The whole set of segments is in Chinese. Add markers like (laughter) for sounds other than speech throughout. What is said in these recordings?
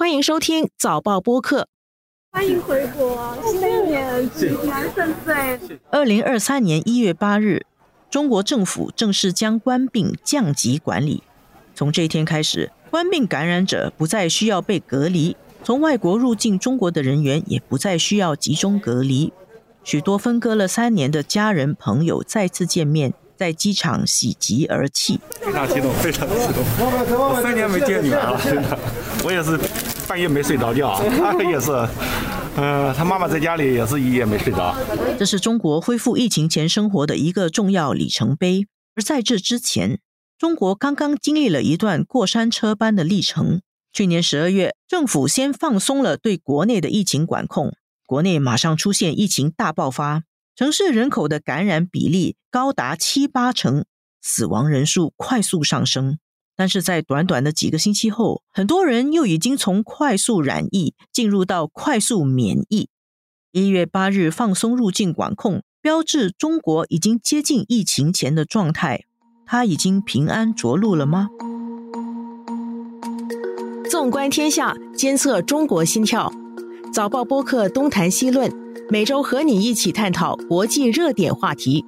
欢迎收听早报播客。欢迎回国，新年吉祥顺遂。二零二三年一月八日，中国政府正式将官病降级管理。从这一天开始，官病感染者不再需要被隔离，从外国入境中国的人员也不再需要集中隔离。许多分割了三年的家人朋友再次见面，在机场喜极而泣。非常激动，非常激动！我三年没见女儿了，真的，我也是半夜没睡着觉，他 (laughs) 也是，嗯，他妈妈在家里也是一夜没睡着。这是中国恢复疫情前生活的一个重要里程碑。而在这之前，中国刚刚经历了一段过山车般的历程。去年十二月，政府先放松了对国内的疫情管控。国内马上出现疫情大爆发，城市人口的感染比例高达七八成，死亡人数快速上升。但是在短短的几个星期后，很多人又已经从快速染疫进入到快速免疫。一月八日放松入境管控，标志中国已经接近疫情前的状态。他已经平安着陆了吗？纵观天下，监测中国心跳。早报播客东谈西论，每周和你一起探讨国际热点话题。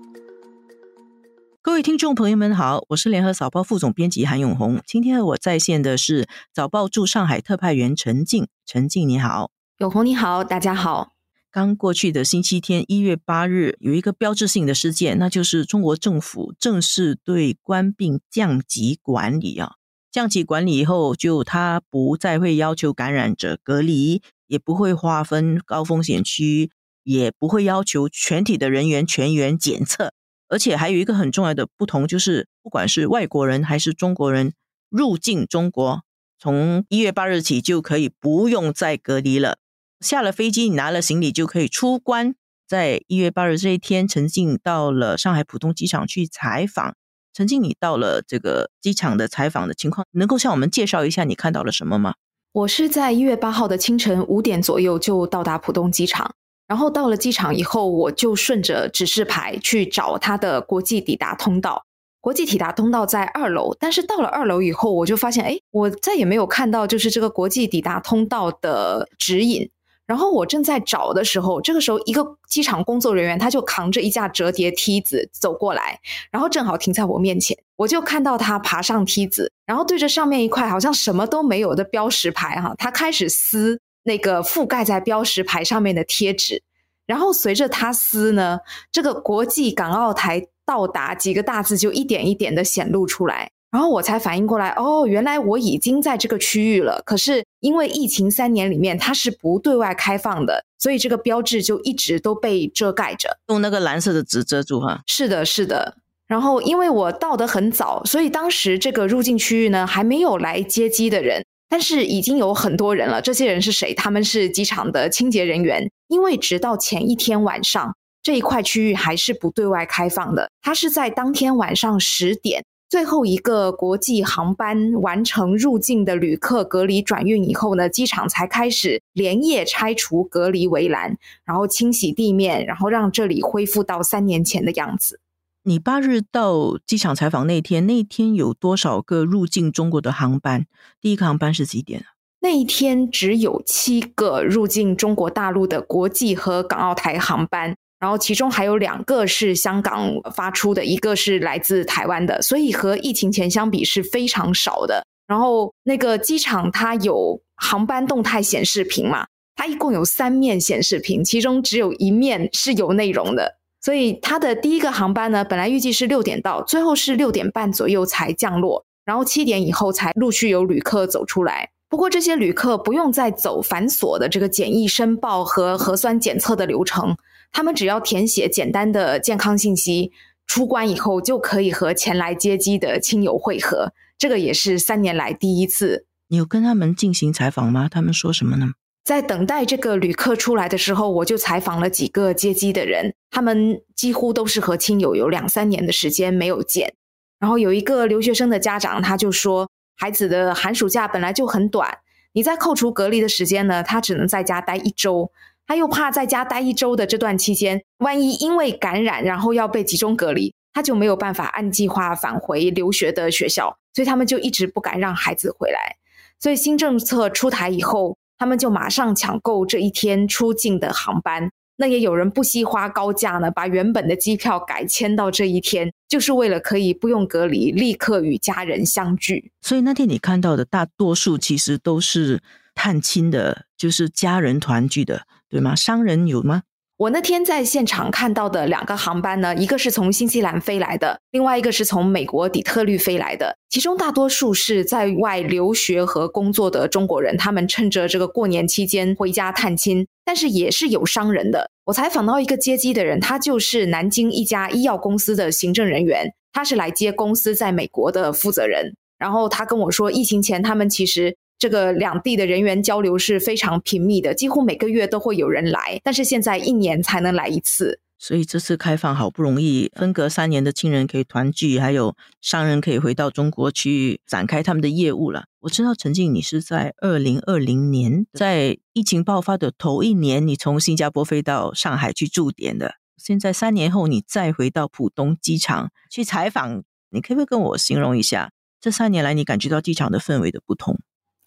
各位听众朋友们好，我是联合早报副总编辑韩永红。今天和我在线的是早报驻上海特派员陈静。陈静你好，永红你好，大家好。刚过去的星期天，一月八日，有一个标志性的事件，那就是中国政府正式对官病降级管理啊。降级管理以后，就他不再会要求感染者隔离。也不会划分高风险区，也不会要求全体的人员全员检测，而且还有一个很重要的不同，就是不管是外国人还是中国人入境中国，从一月八日起就可以不用再隔离了。下了飞机，你拿了行李就可以出关。在一月八日这一天，陈静到了上海浦东机场去采访。陈静，你到了这个机场的采访的情况，能够向我们介绍一下你看到了什么吗？我是在一月八号的清晨五点左右就到达浦东机场，然后到了机场以后，我就顺着指示牌去找它的国际抵达通道。国际抵达通道在二楼，但是到了二楼以后，我就发现，哎，我再也没有看到就是这个国际抵达通道的指引。然后我正在找的时候，这个时候一个机场工作人员他就扛着一架折叠梯子走过来，然后正好停在我面前，我就看到他爬上梯子，然后对着上面一块好像什么都没有的标识牌哈，他开始撕那个覆盖在标识牌上面的贴纸，然后随着他撕呢，这个国际港澳台到达几个大字就一点一点的显露出来。然后我才反应过来，哦，原来我已经在这个区域了。可是因为疫情三年里面它是不对外开放的，所以这个标志就一直都被遮盖着，用那个蓝色的纸遮住哈。是的，是的。然后因为我到得很早，所以当时这个入境区域呢还没有来接机的人，但是已经有很多人了。这些人是谁？他们是机场的清洁人员。因为直到前一天晚上，这一块区域还是不对外开放的。它是在当天晚上十点。最后一个国际航班完成入境的旅客隔离转运以后呢，机场才开始连夜拆除隔离围栏，然后清洗地面，然后让这里恢复到三年前的样子。你八日到机场采访那天，那一天有多少个入境中国的航班？第一个航班是几点？那一天只有七个入境中国大陆的国际和港澳台航班。然后其中还有两个是香港发出的，一个是来自台湾的，所以和疫情前相比是非常少的。然后那个机场它有航班动态显示屏嘛，它一共有三面显示屏，其中只有一面是有内容的。所以它的第一个航班呢，本来预计是六点到，最后是六点半左右才降落，然后七点以后才陆续有旅客走出来。不过这些旅客不用再走繁琐的这个检疫申报和核酸检测的流程。他们只要填写简单的健康信息，出关以后就可以和前来接机的亲友会合。这个也是三年来第一次。你有跟他们进行采访吗？他们说什么呢？在等待这个旅客出来的时候，我就采访了几个接机的人，他们几乎都是和亲友有两三年的时间没有见。然后有一个留学生的家长，他就说，孩子的寒暑假本来就很短，你在扣除隔离的时间呢，他只能在家待一周。他又怕在家待一周的这段期间，万一因为感染，然后要被集中隔离，他就没有办法按计划返回留学的学校，所以他们就一直不敢让孩子回来。所以新政策出台以后，他们就马上抢购这一天出境的航班。那也有人不惜花高价呢，把原本的机票改签到这一天，就是为了可以不用隔离，立刻与家人相聚。所以那天你看到的大多数其实都是探亲的，就是家人团聚的，对吗？商人有吗？我那天在现场看到的两个航班呢，一个是从新西兰飞来的，另外一个是从美国底特律飞来的。其中大多数是在外留学和工作的中国人，他们趁着这个过年期间回家探亲，但是也是有商人的。我采访到一个接机的人，他就是南京一家医药公司的行政人员，他是来接公司在美国的负责人。然后他跟我说，疫情前他们其实。这个两地的人员交流是非常频密的，几乎每个月都会有人来，但是现在一年才能来一次。所以这次开放好不容易，分隔三年的亲人可以团聚，还有商人可以回到中国去展开他们的业务了。我知道陈静，你是在二零二零年在疫情爆发的头一年，你从新加坡飞到上海去驻点的。现在三年后，你再回到浦东机场去采访，你可不可以跟我形容一下这三年来你感觉到机场的氛围的不同？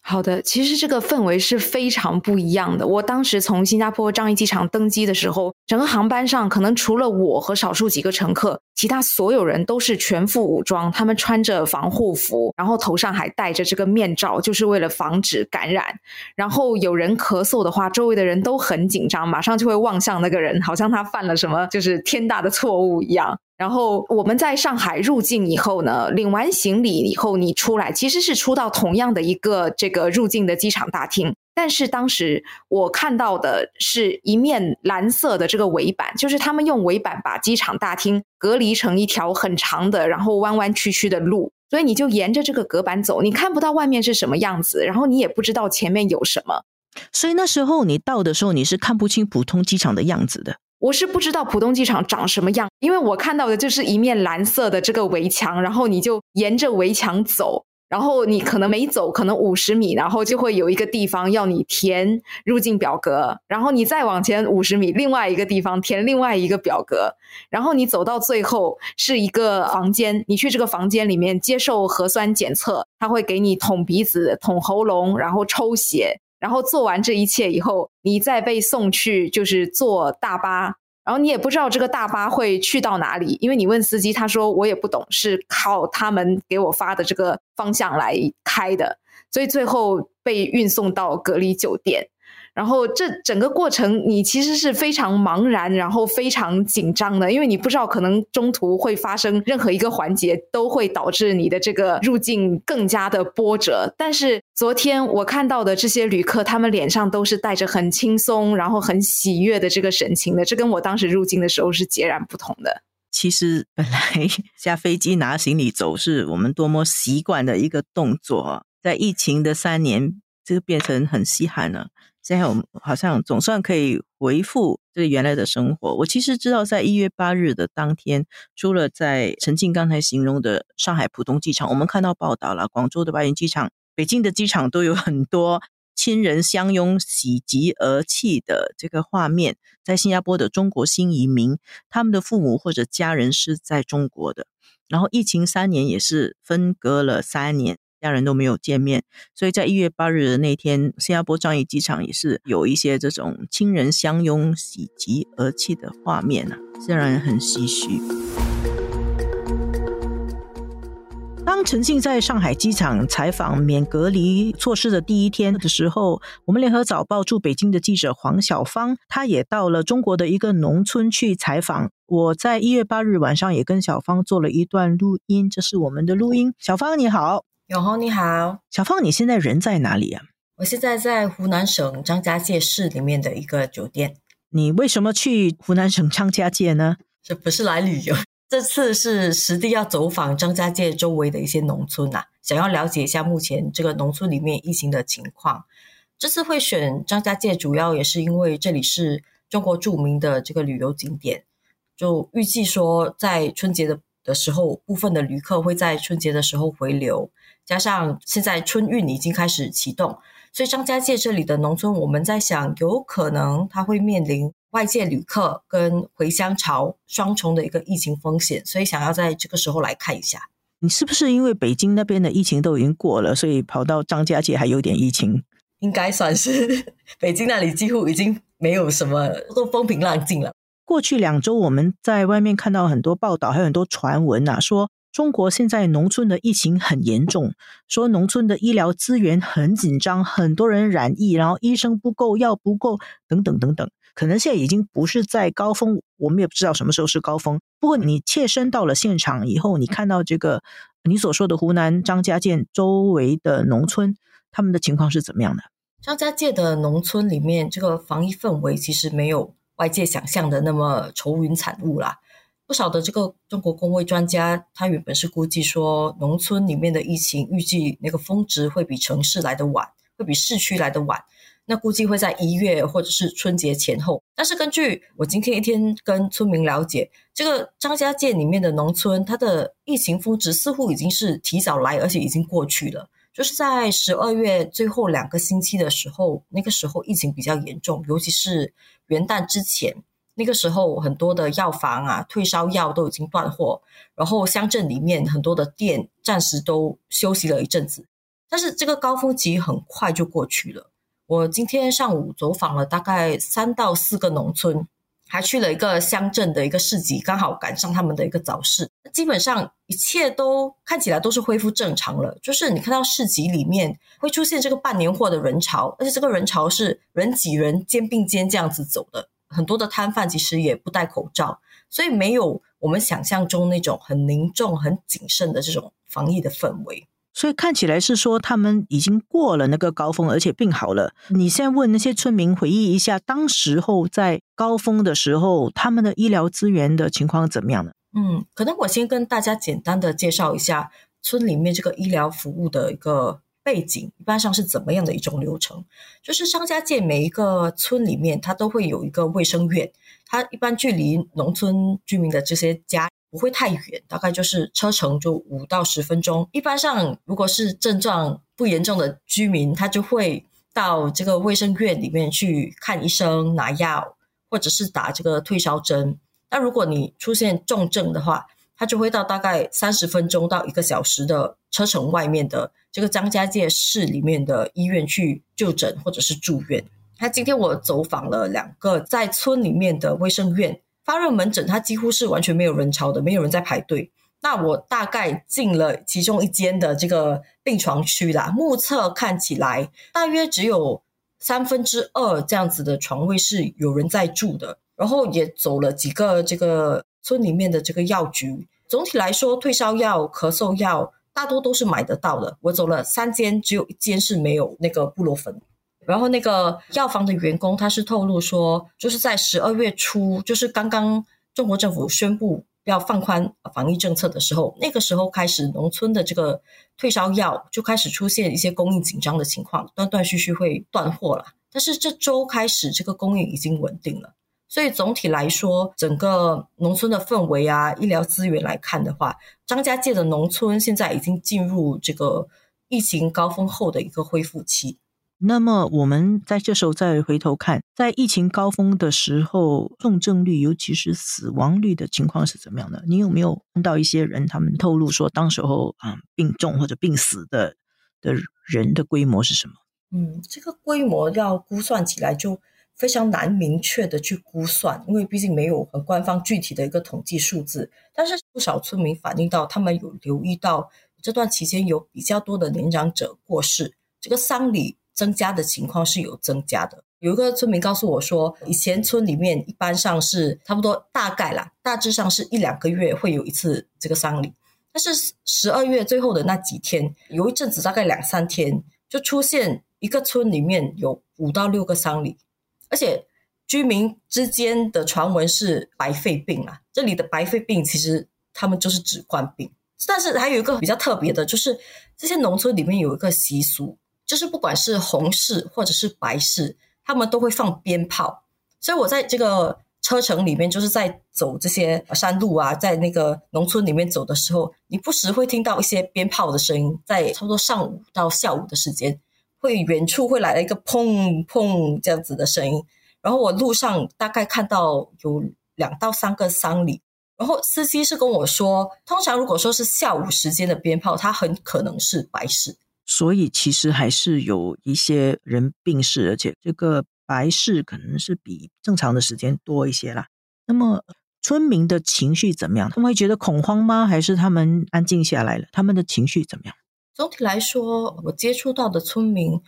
好的，其实这个氛围是非常不一样的。我当时从新加坡樟宜机场登机的时候，整个航班上可能除了我和少数几个乘客，其他所有人都是全副武装，他们穿着防护服，然后头上还戴着这个面罩，就是为了防止感染。然后有人咳嗽的话，周围的人都很紧张，马上就会望向那个人，好像他犯了什么就是天大的错误一样。然后我们在上海入境以后呢，领完行李以后，你出来其实是出到同样的一个这个入境的机场大厅，但是当时我看到的是一面蓝色的这个围板，就是他们用围板把机场大厅隔离成一条很长的，然后弯弯曲曲的路，所以你就沿着这个隔板走，你看不到外面是什么样子，然后你也不知道前面有什么，所以那时候你到的时候，你是看不清普通机场的样子的。我是不知道浦东机场长什么样，因为我看到的就是一面蓝色的这个围墙，然后你就沿着围墙走，然后你可能每走可能五十米，然后就会有一个地方要你填入境表格，然后你再往前五十米，另外一个地方填另外一个表格，然后你走到最后是一个房间，你去这个房间里面接受核酸检测，他会给你捅鼻子、捅喉咙，然后抽血。然后做完这一切以后，你再被送去就是坐大巴，然后你也不知道这个大巴会去到哪里，因为你问司机，他说我也不懂，是靠他们给我发的这个方向来开的，所以最后被运送到隔离酒店。然后这整个过程，你其实是非常茫然，然后非常紧张的，因为你不知道可能中途会发生任何一个环节，都会导致你的这个入境更加的波折。但是昨天我看到的这些旅客，他们脸上都是带着很轻松，然后很喜悦的这个神情的，这跟我当时入境的时候是截然不同的。其实本来 (laughs) 下飞机拿行李走是我们多么习惯的一个动作，在疫情的三年，这个变成很稀罕了。现在我们好像总算可以回复这原来的生活。我其实知道，在一月八日的当天，除了在陈静刚才形容的上海浦东机场，我们看到报道了，广州的白云机场、北京的机场都有很多亲人相拥、喜极而泣的这个画面。在新加坡的中国新移民，他们的父母或者家人是在中国的，然后疫情三年也是分隔了三年。家人都没有见面，所以在一月八日的那天，新加坡樟宜机场也是有一些这种亲人相拥、喜极而泣的画面啊，虽然很唏嘘。当陈信在上海机场采访免隔离措施的第一天的时候，我们联合早报驻北京的记者黄小芳，他也到了中国的一个农村去采访。我在一月八日晚上也跟小芳做了一段录音，这是我们的录音。小芳你好。永红你好，小芳，你现在人在哪里啊？我现在在湖南省张家界市里面的一个酒店。你为什么去湖南省张家界呢？这不是来旅游，(laughs) 这次是实地要走访张家界周围的一些农村呐，想要了解一下目前这个农村里面疫情的情况。这次会选张家界，主要也是因为这里是中国著名的这个旅游景点，就预计说在春节的的时候，部分的旅客会在春节的时候回流。加上现在春运已经开始启动，所以张家界这里的农村，我们在想，有可能它会面临外界旅客跟回乡潮双重的一个疫情风险，所以想要在这个时候来看一下。你是不是因为北京那边的疫情都已经过了，所以跑到张家界还有点疫情？应该算是北京那里几乎已经没有什么，都风平浪静了。过去两周我们在外面看到很多报道，还有很多传闻啊，说中国现在农村的疫情很严重，说农村的医疗资源很紧张，很多人染疫，然后医生不够，药不够，等等等等。可能现在已经不是在高峰，我们也不知道什么时候是高峰。不过你切身到了现场以后，你看到这个你所说的湖南张家界周围的农村，他们的情况是怎么样的？张家界的农村里面，这个防疫氛围其实没有外界想象的那么愁云惨雾啦。不少的这个中国工位专家，他原本是估计说，农村里面的疫情预计那个峰值会比城市来的晚，会比市区来的晚。那估计会在一月或者是春节前后，但是根据我今天一天跟村民了解，这个张家界里面的农村，它的疫情峰值似乎已经是提早来，而且已经过去了。就是在十二月最后两个星期的时候，那个时候疫情比较严重，尤其是元旦之前，那个时候很多的药房啊，退烧药都已经断货，然后乡镇里面很多的店暂时都休息了一阵子，但是这个高峰期很快就过去了。我今天上午走访了大概三到四个农村，还去了一个乡镇的一个市集，刚好赶上他们的一个早市。基本上一切都看起来都是恢复正常了。就是你看到市集里面会出现这个办年货的人潮，而且这个人潮是人挤人、肩并肩这样子走的。很多的摊贩其实也不戴口罩，所以没有我们想象中那种很凝重、很谨慎的这种防疫的氛围。所以看起来是说他们已经过了那个高峰，而且病好了。你现在问那些村民回忆一下，当时候在高峰的时候，他们的医疗资源的情况怎么样呢？嗯，可能我先跟大家简单的介绍一下村里面这个医疗服务的一个背景，一般上是怎么样的一种流程。就是商家界每一个村里面，它都会有一个卫生院，它一般距离农村居民的这些家。不会太远，大概就是车程就五到十分钟。一般上，如果是症状不严重的居民，他就会到这个卫生院里面去看医生、拿药，或者是打这个退烧针。那如果你出现重症的话，他就会到大概三十分钟到一个小时的车程外面的这个张家界市里面的医院去就诊或者是住院。那今天我走访了两个在村里面的卫生院。发热门诊，它几乎是完全没有人潮的，没有人在排队。那我大概进了其中一间的这个病床区啦，目测看起来大约只有三分之二这样子的床位是有人在住的。然后也走了几个这个村里面的这个药局，总体来说，退烧药、咳嗽药大多都是买得到的。我走了三间，只有一间是没有那个布洛芬。然后那个药房的员工，他是透露说，就是在十二月初，就是刚刚中国政府宣布要放宽防疫政策的时候，那个时候开始，农村的这个退烧药就开始出现一些供应紧张的情况，断断续续会断货了。但是这周开始，这个供应已经稳定了，所以总体来说，整个农村的氛围啊，医疗资源来看的话，张家界的农村现在已经进入这个疫情高峰后的一个恢复期。那么我们在这时候再回头看，在疫情高峰的时候，重症率，尤其是死亡率的情况是怎么样的？你有没有问到一些人，他们透露说，当时候啊病重或者病死的的人的规模是什么？嗯，这个规模要估算起来就非常难明确的去估算，因为毕竟没有很官方具体的一个统计数字。但是不少村民反映到，他们有留意到这段期间有比较多的年长者过世，这个丧礼。增加的情况是有增加的。有一个村民告诉我说，以前村里面一般上是差不多大概啦，大致上是一两个月会有一次这个丧礼。但是十二月最后的那几天，有一阵子大概两三天，就出现一个村里面有五到六个丧礼，而且居民之间的传闻是白肺病啊。这里的白肺病其实他们就是指冠病，但是还有一个比较特别的，就是这些农村里面有一个习俗。就是不管是红事或者是白事，他们都会放鞭炮。所以我在这个车程里面，就是在走这些山路啊，在那个农村里面走的时候，你不时会听到一些鞭炮的声音。在差不多上午到下午的时间，会远处会来了一个砰砰这样子的声音。然后我路上大概看到有两到三个丧礼，然后司机是跟我说，通常如果说是下午时间的鞭炮，它很可能是白事。所以其实还是有一些人病逝，而且这个白事可能是比正常的时间多一些啦。那么村民的情绪怎么样？他们会觉得恐慌吗？还是他们安静下来了？他们的情绪怎么样？总体来说，我接触到的村民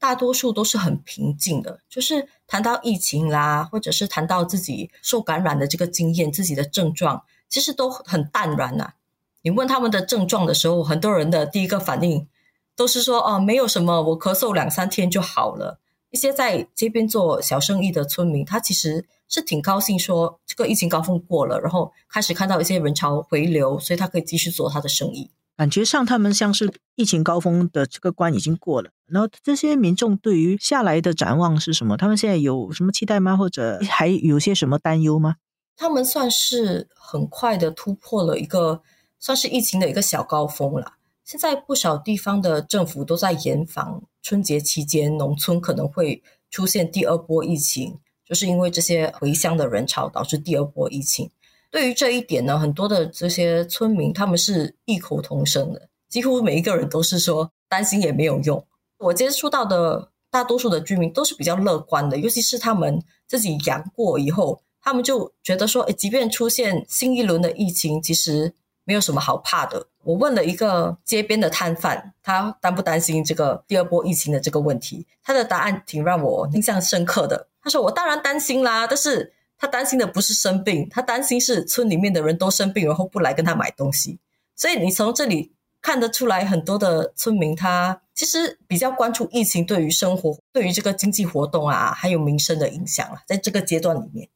大多数都是很平静的，就是谈到疫情啦，或者是谈到自己受感染的这个经验、自己的症状，其实都很淡然呐。你问他们的症状的时候，很多人的第一个反应。都是说哦，没有什么，我咳嗽两三天就好了。一些在街边做小生意的村民，他其实是挺高兴，说这个疫情高峰过了，然后开始看到一些人潮回流，所以他可以继续做他的生意。感觉上，他们像是疫情高峰的这个关已经过了。然后这些民众对于下来的展望是什么？他们现在有什么期待吗？或者还有些什么担忧吗？他们算是很快的突破了一个算是疫情的一个小高峰了。现在不少地方的政府都在严防春节期间农村可能会出现第二波疫情，就是因为这些回乡的人潮导致第二波疫情。对于这一点呢，很多的这些村民他们是异口同声的，几乎每一个人都是说担心也没有用。我接触到的大多数的居民都是比较乐观的，尤其是他们自己阳过以后，他们就觉得说，诶，即便出现新一轮的疫情，其实。没有什么好怕的。我问了一个街边的摊贩，他担不担心这个第二波疫情的这个问题？他的答案挺让我印象深刻的。他说：“我当然担心啦，但是他担心的不是生病，他担心是村里面的人都生病，然后不来跟他买东西。所以你从这里看得出来，很多的村民他其实比较关注疫情对于生活、对于这个经济活动啊，还有民生的影响啊，在这个阶段里面，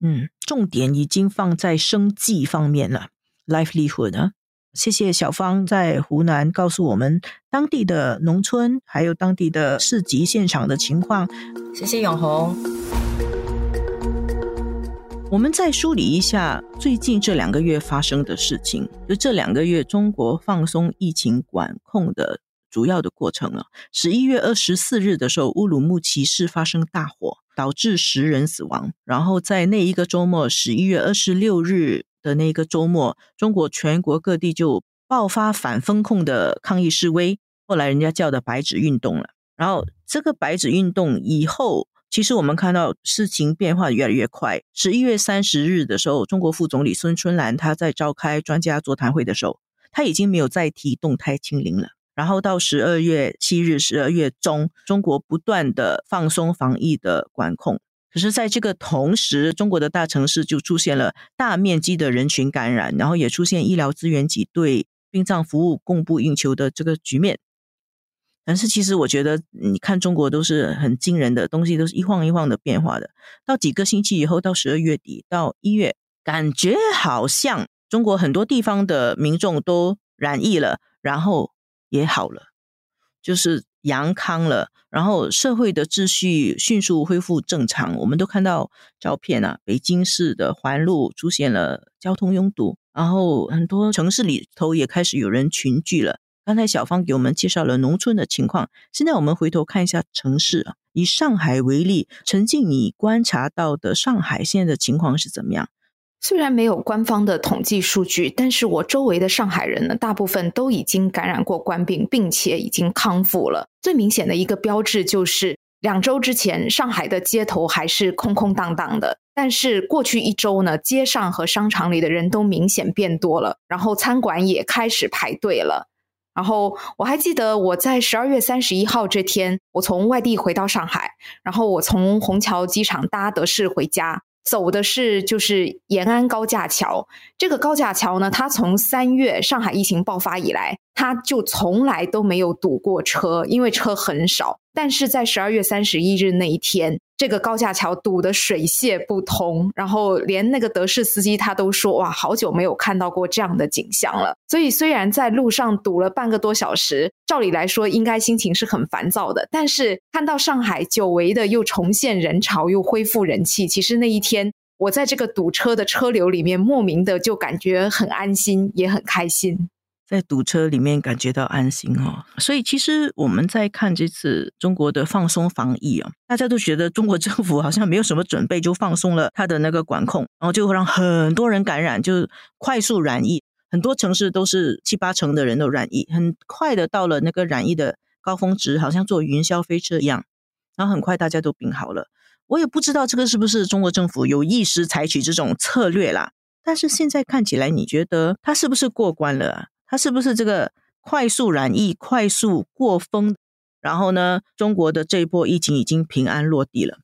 嗯，重点已经放在生计方面了。” livelihood 啊，谢谢小芳在湖南告诉我们当地的农村还有当地的市集现场的情况。谢谢永红。我们再梳理一下最近这两个月发生的事情，就这两个月中国放松疫情管控的主要的过程了。十一月二十四日的时候，乌鲁木齐市发生大火，导致十人死亡。然后在那一个周末，十一月二十六日。的那个周末，中国全国各地就爆发反封控的抗议示威，后来人家叫的“白纸运动”了。然后这个“白纸运动”以后，其实我们看到事情变化越来越快。十一月三十日的时候，中国副总理孙春兰他在召开专家座谈会的时候，他已经没有再提动态清零了。然后到十二月七日、十二月中，中国不断的放松防疫的管控。可是，在这个同时，中国的大城市就出现了大面积的人群感染，然后也出现医疗资源挤兑、殡葬服务供不应求的这个局面。但是，其实我觉得，你看中国都是很惊人的东西，都是一晃一晃的变化的。到几个星期以后，到十二月底到一月，感觉好像中国很多地方的民众都染疫了，然后也好了，就是。阳康了，然后社会的秩序迅速恢复正常。我们都看到照片啊，北京市的环路出现了交通拥堵，然后很多城市里头也开始有人群聚了。刚才小芳给我们介绍了农村的情况，现在我们回头看一下城市啊，以上海为例，陈静，你观察到的上海现在的情况是怎么样？虽然没有官方的统计数据，但是我周围的上海人呢，大部分都已经感染过官病，并且已经康复了。最明显的一个标志就是，两周之前上海的街头还是空空荡荡的，但是过去一周呢，街上和商场里的人都明显变多了，然后餐馆也开始排队了。然后我还记得我在十二月三十一号这天，我从外地回到上海，然后我从虹桥机场搭德士回家。走的是就是延安高架桥，这个高架桥呢，它从三月上海疫情爆发以来，它就从来都没有堵过车，因为车很少。但是在十二月三十一日那一天，这个高架桥堵得水泄不通，然后连那个德士司机他都说：“哇，好久没有看到过这样的景象了。”所以虽然在路上堵了半个多小时，照理来说应该心情是很烦躁的，但是看到上海久违的又重现人潮，又恢复人气，其实那一天我在这个堵车的车流里面，莫名的就感觉很安心，也很开心。在堵车里面感觉到安心哦。所以其实我们在看这次中国的放松防疫啊，大家都觉得中国政府好像没有什么准备就放松了他的那个管控，然后就会让很多人感染，就快速染疫，很多城市都是七八成的人都染疫，很快的到了那个染疫的高峰值，好像坐云霄飞车一样，然后很快大家都病好了。我也不知道这个是不是中国政府有意识采取这种策略啦，但是现在看起来，你觉得他是不是过关了？它是不是这个快速染疫、快速过风？然后呢，中国的这一波疫情已经平安落地了。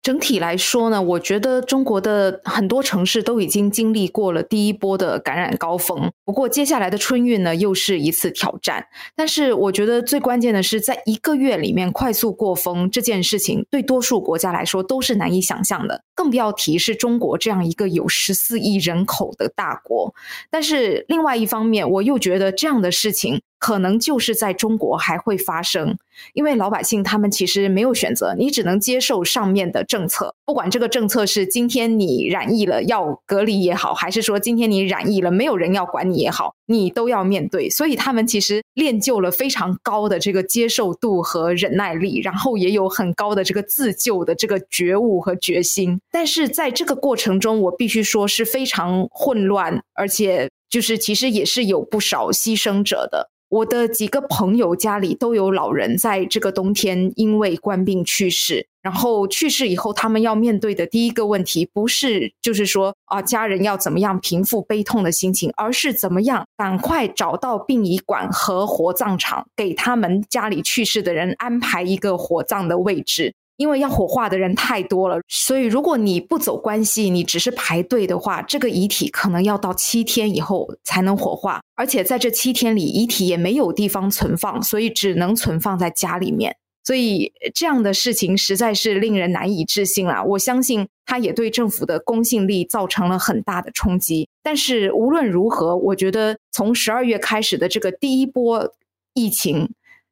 整体来说呢，我觉得中国的很多城市都已经经历过了第一波的感染高峰。不过接下来的春运呢，又是一次挑战。但是我觉得最关键的是，在一个月里面快速过峰这件事情，对多数国家来说都是难以想象的，更不要提是中国这样一个有十四亿人口的大国。但是另外一方面，我又觉得这样的事情。可能就是在中国还会发生，因为老百姓他们其实没有选择，你只能接受上面的政策，不管这个政策是今天你染疫了要隔离也好，还是说今天你染疫了没有人要管你也好，你都要面对。所以他们其实练就了非常高的这个接受度和忍耐力，然后也有很高的这个自救的这个觉悟和决心。但是在这个过程中，我必须说是非常混乱，而且就是其实也是有不少牺牲者的。我的几个朋友家里都有老人，在这个冬天因为官病去世。然后去世以后，他们要面对的第一个问题，不是就是说啊，家人要怎么样平复悲痛的心情，而是怎么样赶快找到殡仪馆和火葬场，给他们家里去世的人安排一个火葬的位置。因为要火化的人太多了，所以如果你不走关系，你只是排队的话，这个遗体可能要到七天以后才能火化，而且在这七天里，遗体也没有地方存放，所以只能存放在家里面。所以这样的事情实在是令人难以置信啊！我相信它也对政府的公信力造成了很大的冲击。但是无论如何，我觉得从十二月开始的这个第一波疫情。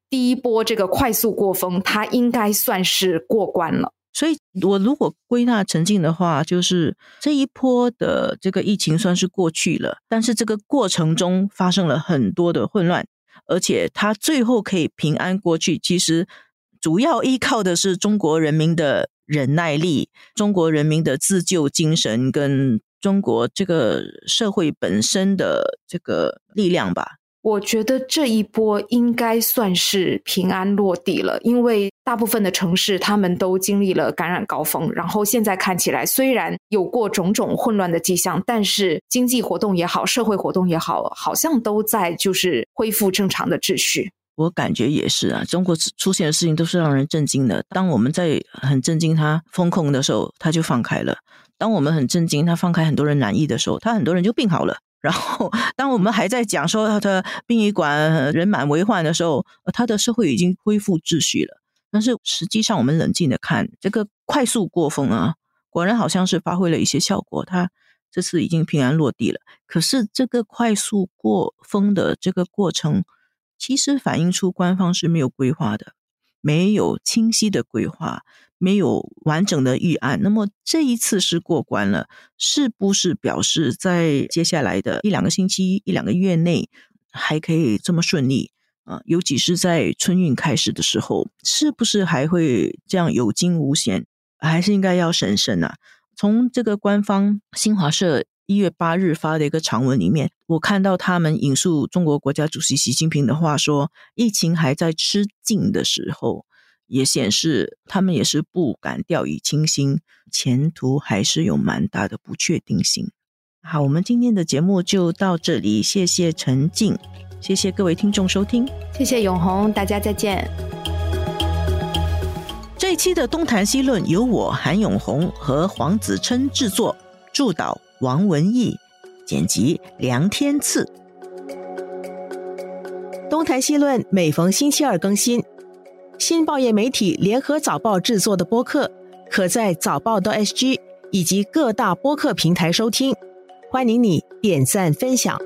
第一波这个快速过风，它应该算是过关了。所以，我如果归纳成静的话，就是这一波的这个疫情算是过去了。但是，这个过程中发生了很多的混乱，而且它最后可以平安过去，其实主要依靠的是中国人民的忍耐力、中国人民的自救精神跟中国这个社会本身的这个力量吧。我觉得这一波应该算是平安落地了，因为大部分的城市他们都经历了感染高峰，然后现在看起来虽然有过种种混乱的迹象，但是经济活动也好，社会活动也好，好像都在就是恢复正常的秩序。我感觉也是啊，中国出现的事情都是让人震惊的。当我们在很震惊它封控的时候，它就放开了；当我们很震惊它放开很多人染疫的时候，它很多人就病好了。然后，当我们还在讲说他的殡仪馆人满为患的时候，他的社会已经恢复秩序了。但是实际上，我们冷静的看，这个快速过风啊，果然好像是发挥了一些效果。他这次已经平安落地了。可是这个快速过风的这个过程，其实反映出官方是没有规划的，没有清晰的规划。没有完整的预案，那么这一次是过关了，是不是表示在接下来的一两个星期、一两个月内还可以这么顺利啊？尤其是在春运开始的时候，是不是还会这样有惊无险？还是应该要审慎啊？从这个官方新华社一月八日发的一个长文里面，我看到他们引述中国国家主席习近平的话说：“疫情还在吃劲的时候。”也显示他们也是不敢掉以轻心，前途还是有蛮大的不确定性。好，我们今天的节目就到这里，谢谢陈静，谢谢各位听众收听，谢谢永红，大家再见。这一期的东谈西论由我韩永红和黄子琛制作，助导王文义，剪辑梁天赐。东谈西论每逢星期二更新。新报业媒体联合早报制作的播客，可在早报的 SG 以及各大播客平台收听。欢迎你点赞分享。